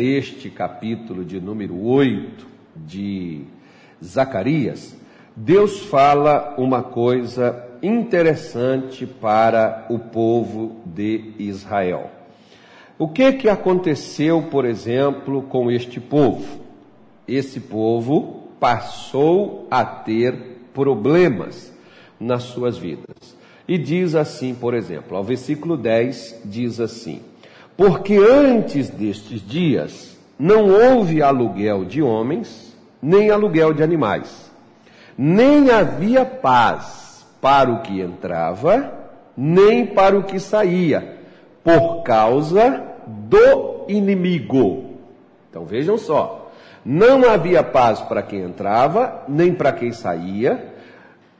neste capítulo de número 8 de Zacarias, Deus fala uma coisa interessante para o povo de Israel. O que que aconteceu, por exemplo, com este povo? Esse povo passou a ter problemas nas suas vidas. E diz assim, por exemplo, ao versículo 10 diz assim: Porque antes destes dias não houve aluguel de homens, nem aluguel de animais, nem havia paz para o que entrava, nem para o que saía, por causa do inimigo. Então vejam só, não havia paz para quem entrava, nem para quem saía,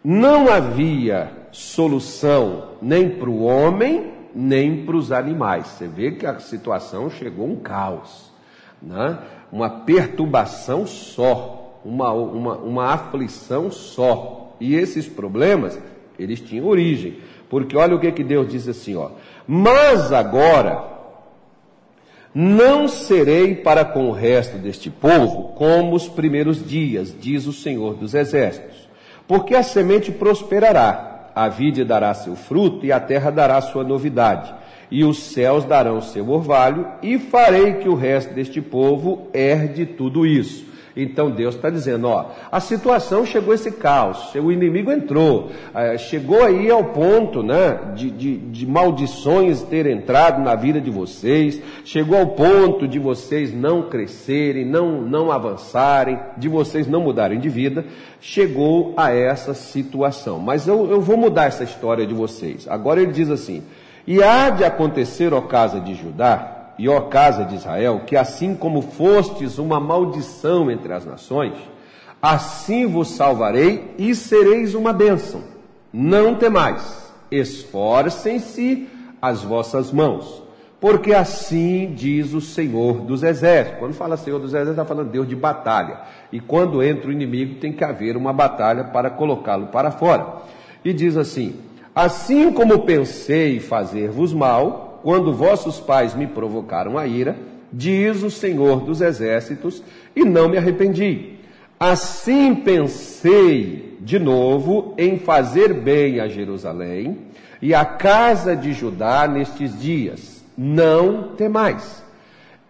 não havia solução nem para o homem, nem para os animais. Você vê que a situação chegou um caos, né? uma perturbação só, uma, uma, uma aflição só. E esses problemas, eles tinham origem. Porque olha o que, que Deus diz assim, ó. Mas agora, não serei para com o resto deste povo como os primeiros dias, diz o Senhor dos Exércitos, porque a semente prosperará, a vide dará seu fruto e a terra dará sua novidade, e os céus darão seu orvalho, e farei que o resto deste povo herde tudo isso. Então Deus está dizendo: ó, a situação chegou a esse caos, o inimigo entrou, eh, chegou aí ao ponto né, de, de, de maldições ter entrado na vida de vocês, chegou ao ponto de vocês não crescerem, não, não avançarem, de vocês não mudarem de vida, chegou a essa situação. Mas eu, eu vou mudar essa história de vocês. Agora ele diz assim: e há de acontecer, ó casa de Judá, e ó casa de Israel, que assim como fostes uma maldição entre as nações, assim vos salvarei e sereis uma bênção. Não temais, esforcem-se as vossas mãos, porque assim diz o Senhor dos Exércitos. Quando fala Senhor dos Exércitos, está falando Deus de batalha. E quando entra o inimigo, tem que haver uma batalha para colocá-lo para fora. E diz assim: Assim como pensei fazer-vos mal, quando vossos pais me provocaram a ira, diz o Senhor dos Exércitos, e não me arrependi. Assim pensei de novo em fazer bem a Jerusalém e a casa de Judá nestes dias. Não temais.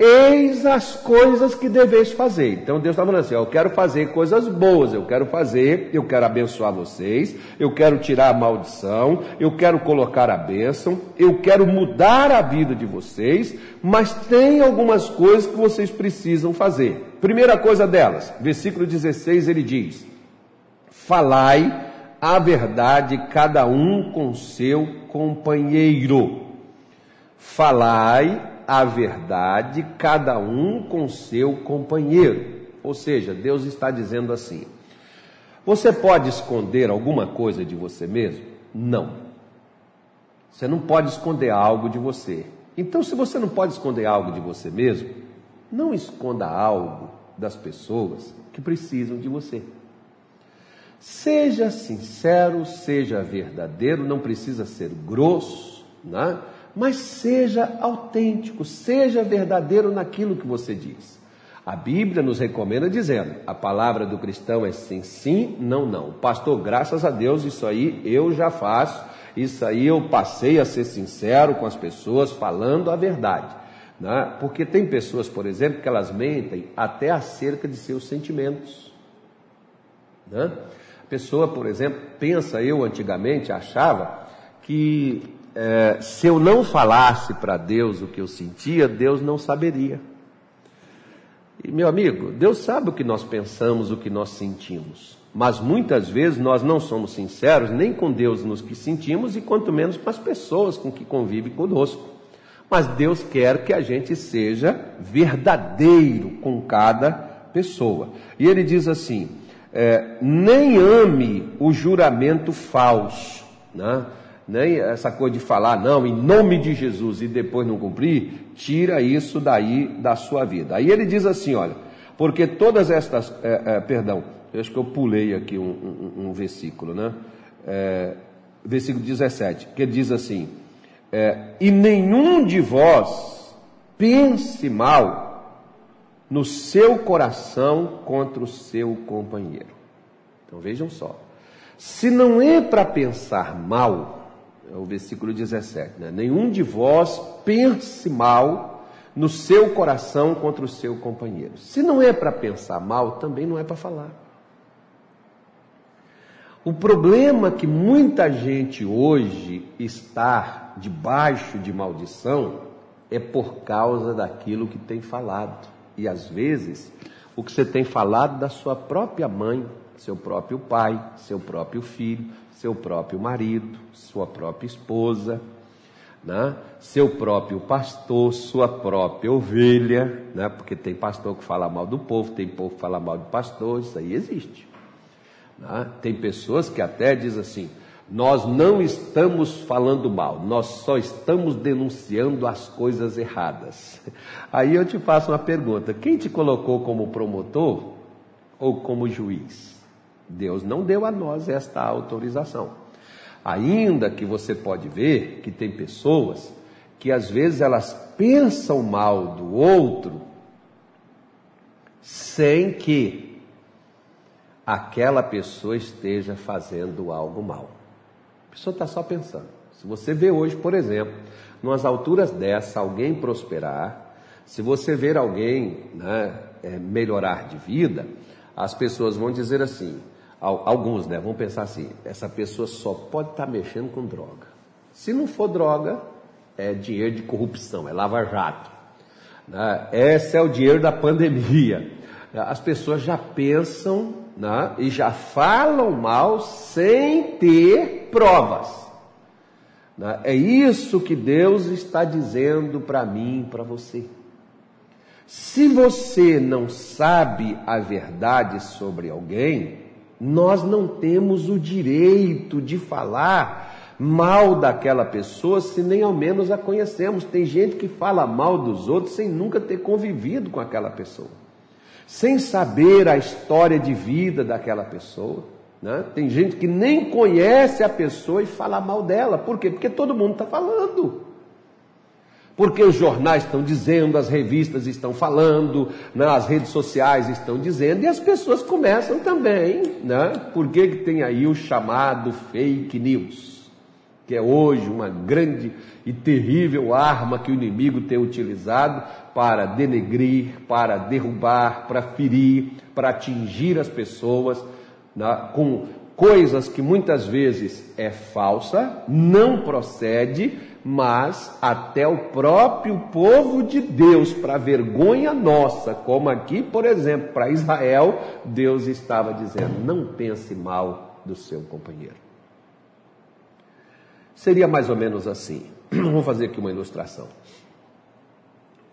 Eis as coisas que deveis fazer. Então Deus está falando assim: eu quero fazer coisas boas, eu quero fazer, eu quero abençoar vocês, eu quero tirar a maldição, eu quero colocar a bênção, eu quero mudar a vida de vocês, mas tem algumas coisas que vocês precisam fazer. Primeira coisa delas, versículo 16 ele diz: Falai a verdade cada um com seu companheiro. Falai a verdade, cada um com seu companheiro. Ou seja, Deus está dizendo assim: você pode esconder alguma coisa de você mesmo? Não. Você não pode esconder algo de você. Então, se você não pode esconder algo de você mesmo, não esconda algo das pessoas que precisam de você. Seja sincero, seja verdadeiro, não precisa ser grosso, né? Mas seja autêntico, seja verdadeiro naquilo que você diz. A Bíblia nos recomenda dizendo: a palavra do cristão é sim, sim, não, não. Pastor, graças a Deus, isso aí eu já faço, isso aí eu passei a ser sincero com as pessoas, falando a verdade. Né? Porque tem pessoas, por exemplo, que elas mentem até acerca de seus sentimentos. Né? A pessoa, por exemplo, pensa, eu antigamente achava que é, se eu não falasse para Deus o que eu sentia, Deus não saberia. E meu amigo, Deus sabe o que nós pensamos, o que nós sentimos. Mas muitas vezes nós não somos sinceros nem com Deus nos que sentimos e quanto menos com as pessoas com que convivem conosco. Mas Deus quer que a gente seja verdadeiro com cada pessoa. E ele diz assim: é, nem ame o juramento falso. Né? Nem essa coisa de falar, não, em nome de Jesus, e depois não cumprir, tira isso daí da sua vida. Aí ele diz assim: olha, porque todas estas, é, é, perdão, eu acho que eu pulei aqui um, um, um versículo, né? É, versículo 17, que ele diz assim: é, e nenhum de vós pense mal no seu coração contra o seu companheiro. Então vejam só. Se não é para pensar mal, é o versículo 17, né? Nenhum de vós pense mal no seu coração contra o seu companheiro. Se não é para pensar mal, também não é para falar. O problema que muita gente hoje está debaixo de maldição é por causa daquilo que tem falado. E às vezes, o que você tem falado da sua própria mãe, seu próprio pai, seu próprio filho, seu próprio marido, sua própria esposa, né? seu próprio pastor, sua própria ovelha, né? porque tem pastor que fala mal do povo, tem povo que fala mal do pastor, isso aí existe. Né? Tem pessoas que até dizem assim: nós não estamos falando mal, nós só estamos denunciando as coisas erradas. Aí eu te faço uma pergunta: quem te colocou como promotor ou como juiz? Deus não deu a nós esta autorização. Ainda que você pode ver que tem pessoas que às vezes elas pensam mal do outro sem que aquela pessoa esteja fazendo algo mal. A pessoa está só pensando. Se você vê hoje, por exemplo, nas alturas dessa, alguém prosperar, se você ver alguém né, é, melhorar de vida, as pessoas vão dizer assim, alguns né, vão pensar assim, essa pessoa só pode estar tá mexendo com droga. Se não for droga, é dinheiro de corrupção, é lava-jato. Né? Esse é o dinheiro da pandemia. As pessoas já pensam né, e já falam mal sem ter provas. Né? É isso que Deus está dizendo para mim e para você. Se você não sabe a verdade sobre alguém, nós não temos o direito de falar mal daquela pessoa se nem ao menos a conhecemos. Tem gente que fala mal dos outros sem nunca ter convivido com aquela pessoa sem saber a história de vida daquela pessoa. Né? Tem gente que nem conhece a pessoa e fala mal dela. Por quê? Porque todo mundo está falando. Porque os jornais estão dizendo, as revistas estão falando, né? as redes sociais estão dizendo, e as pessoas começam também. Né? Por que, que tem aí o chamado fake news? Que é hoje uma grande e terrível arma que o inimigo tem utilizado para denegrir, para derrubar, para ferir, para atingir as pessoas né, com coisas que muitas vezes é falsa, não procede, mas até o próprio povo de Deus, para vergonha nossa, como aqui, por exemplo, para Israel, Deus estava dizendo: não pense mal do seu companheiro. Seria mais ou menos assim. Vamos fazer aqui uma ilustração.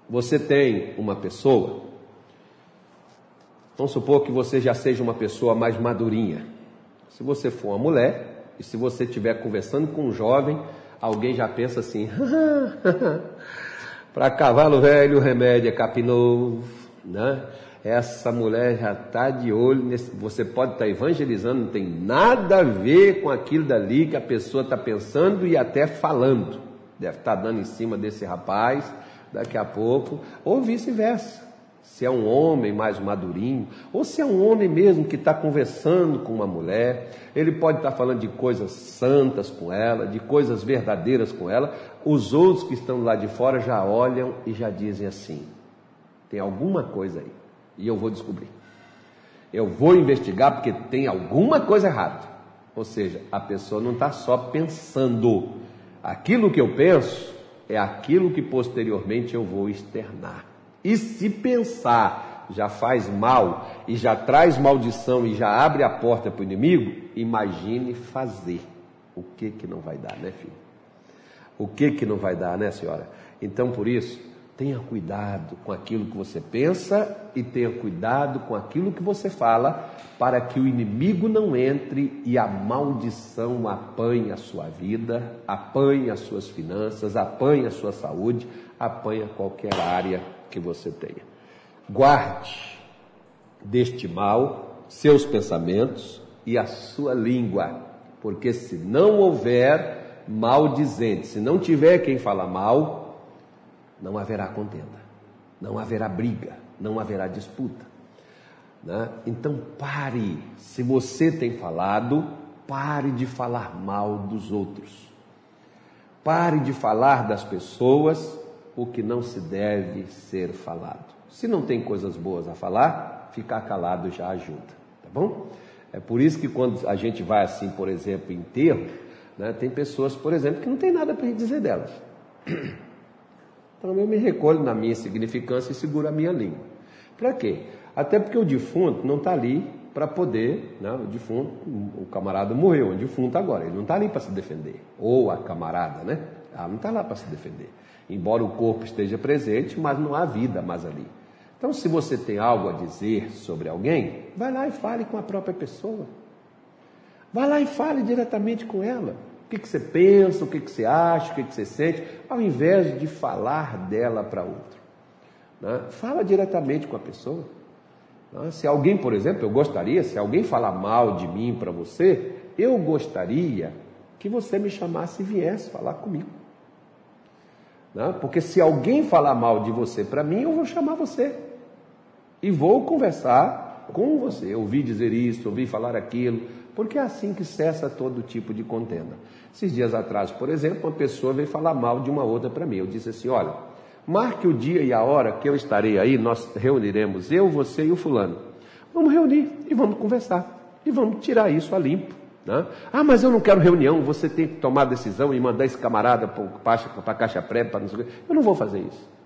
Você tem uma pessoa, vamos supor que você já seja uma pessoa mais madurinha. Se você for uma mulher, e se você estiver conversando com um jovem, alguém já pensa assim: para cavalo velho remédio é capim novo, né? Essa mulher já está de olho, nesse, você pode estar tá evangelizando, não tem nada a ver com aquilo dali que a pessoa está pensando e até falando. Deve estar tá dando em cima desse rapaz, daqui a pouco, ou vice-versa. Se é um homem mais madurinho, ou se é um homem mesmo que está conversando com uma mulher, ele pode estar tá falando de coisas santas com ela, de coisas verdadeiras com ela. Os outros que estão lá de fora já olham e já dizem assim: tem alguma coisa aí, e eu vou descobrir. Eu vou investigar porque tem alguma coisa errada. Ou seja, a pessoa não está só pensando. Aquilo que eu penso é aquilo que posteriormente eu vou externar. E se pensar já faz mal e já traz maldição e já abre a porta para o inimigo, imagine fazer. O que que não vai dar, né, filho? O que que não vai dar, né, senhora? Então, por isso, tenha cuidado com aquilo que você pensa e tenha cuidado com aquilo que você fala, para que o inimigo não entre e a maldição apanhe a sua vida, apanhe as suas finanças, apanhe a sua saúde, apanhe qualquer área que você tenha. Guarde deste mal seus pensamentos e a sua língua, porque se não houver maldizente, se não tiver quem fala mal, não haverá contenda, não haverá briga, não haverá disputa. Né? Então pare, se você tem falado, pare de falar mal dos outros. Pare de falar das pessoas o que não se deve ser falado. Se não tem coisas boas a falar, ficar calado já ajuda, tá bom? É por isso que quando a gente vai assim, por exemplo, em enterro, né, tem pessoas, por exemplo, que não tem nada para dizer delas. Então eu me recolho na minha significância e seguro a minha língua. Para quê? Até porque o defunto não está ali para poder, né, o defunto, o camarada morreu, o defunto agora, ele não está ali para se defender. Ou a camarada, né? Ela não está lá para se defender. Embora o corpo esteja presente, mas não há vida mais ali. Então, se você tem algo a dizer sobre alguém, vai lá e fale com a própria pessoa. Vai lá e fale diretamente com ela. O que, que você pensa, o que, que você acha, o que, que você sente, ao invés de falar dela para outro. Né? Fala diretamente com a pessoa. Né? Se alguém, por exemplo, eu gostaria, se alguém falar mal de mim para você, eu gostaria que você me chamasse e viesse falar comigo. Né? Porque se alguém falar mal de você para mim, eu vou chamar você e vou conversar com você. Ouvi dizer isso, ouvi falar aquilo, porque é assim que cessa todo tipo de contenda. Esses dias atrás, por exemplo, uma pessoa veio falar mal de uma outra para mim. Eu disse assim: olha, marque o dia e a hora que eu estarei aí, nós reuniremos eu, você e o fulano. Vamos reunir e vamos conversar e vamos tirar isso a limpo. Né? Ah, mas eu não quero reunião, você tem que tomar decisão e mandar esse camarada para a caixa pré, para não sei o quê. Eu não vou fazer isso.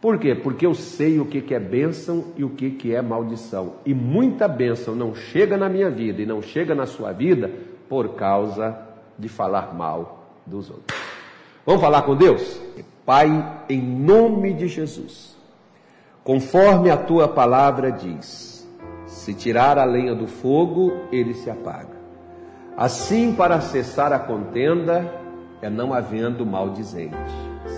Por quê? Porque eu sei o que é bênção e o que é maldição. E muita bênção não chega na minha vida e não chega na sua vida por causa de falar mal dos outros. Vamos falar com Deus? Pai, em nome de Jesus, conforme a tua palavra diz, se tirar a lenha do fogo, ele se apaga. Assim, para cessar a contenda, é não havendo maldizente.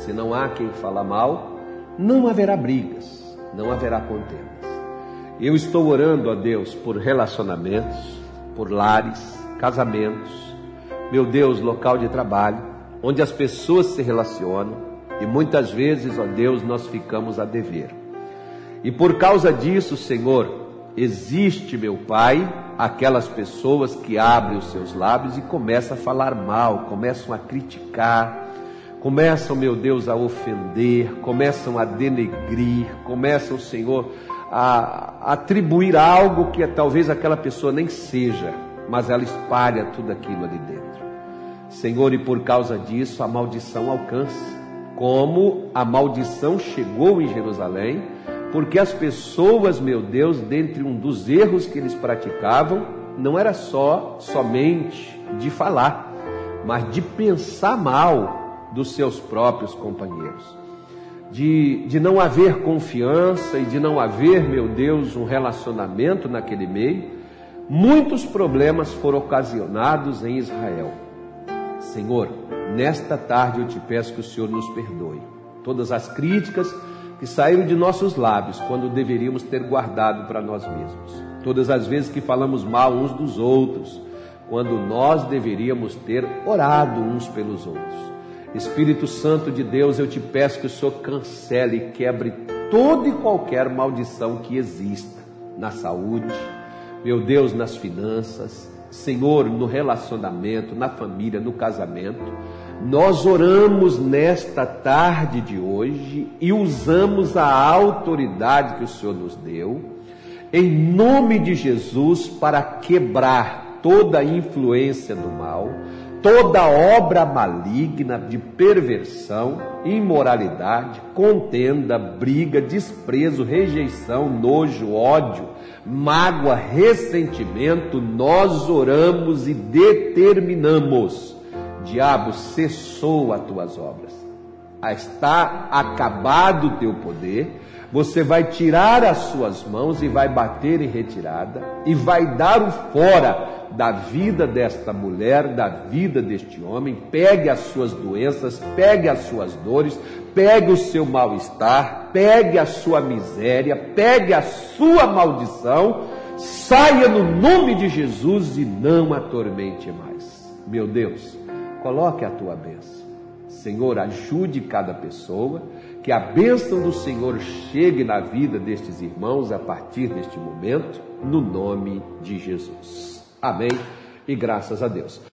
Se não há quem fala mal, não haverá brigas, não haverá contendas. Eu estou orando a Deus por relacionamentos, por lares, casamentos, meu Deus, local de trabalho, onde as pessoas se relacionam e muitas vezes, ó Deus, nós ficamos a dever. E por causa disso, Senhor, existe, meu Pai, aquelas pessoas que abrem os seus lábios e começam a falar mal, começam a criticar, começam, meu Deus, a ofender, começam a denegrir, começam, Senhor, a atribuir algo que talvez aquela pessoa nem seja, mas ela espalha tudo aquilo ali dentro. Senhor, e por causa disso a maldição alcança, como a maldição chegou em Jerusalém, porque as pessoas, meu Deus, dentre um dos erros que eles praticavam, não era só somente de falar, mas de pensar mal dos seus próprios companheiros. De, de não haver confiança e de não haver, meu Deus, um relacionamento naquele meio, muitos problemas foram ocasionados em Israel. Senhor, nesta tarde eu te peço que o Senhor nos perdoe todas as críticas que saíram de nossos lábios quando deveríamos ter guardado para nós mesmos, todas as vezes que falamos mal uns dos outros, quando nós deveríamos ter orado uns pelos outros. Espírito Santo de Deus, eu te peço que o Senhor cancele e quebre toda e qualquer maldição que exista na saúde, meu Deus, nas finanças, Senhor, no relacionamento, na família, no casamento. Nós oramos nesta tarde de hoje e usamos a autoridade que o Senhor nos deu, em nome de Jesus, para quebrar toda a influência do mal toda obra maligna de perversão, imoralidade, contenda, briga, desprezo, rejeição, nojo, ódio, mágoa, ressentimento, nós oramos e determinamos. Diabo, cessou as tuas obras. Está acabado o teu poder. Você vai tirar as suas mãos e vai bater em retirada e vai dar o fora da vida desta mulher, da vida deste homem, pegue as suas doenças, pegue as suas dores, pegue o seu mal-estar, pegue a sua miséria, pegue a sua maldição, saia no nome de Jesus e não atormente mais. Meu Deus, coloque a tua bênção. Senhor, ajude cada pessoa que a bênção do Senhor chegue na vida destes irmãos a partir deste momento, no nome de Jesus. Amém e graças a Deus.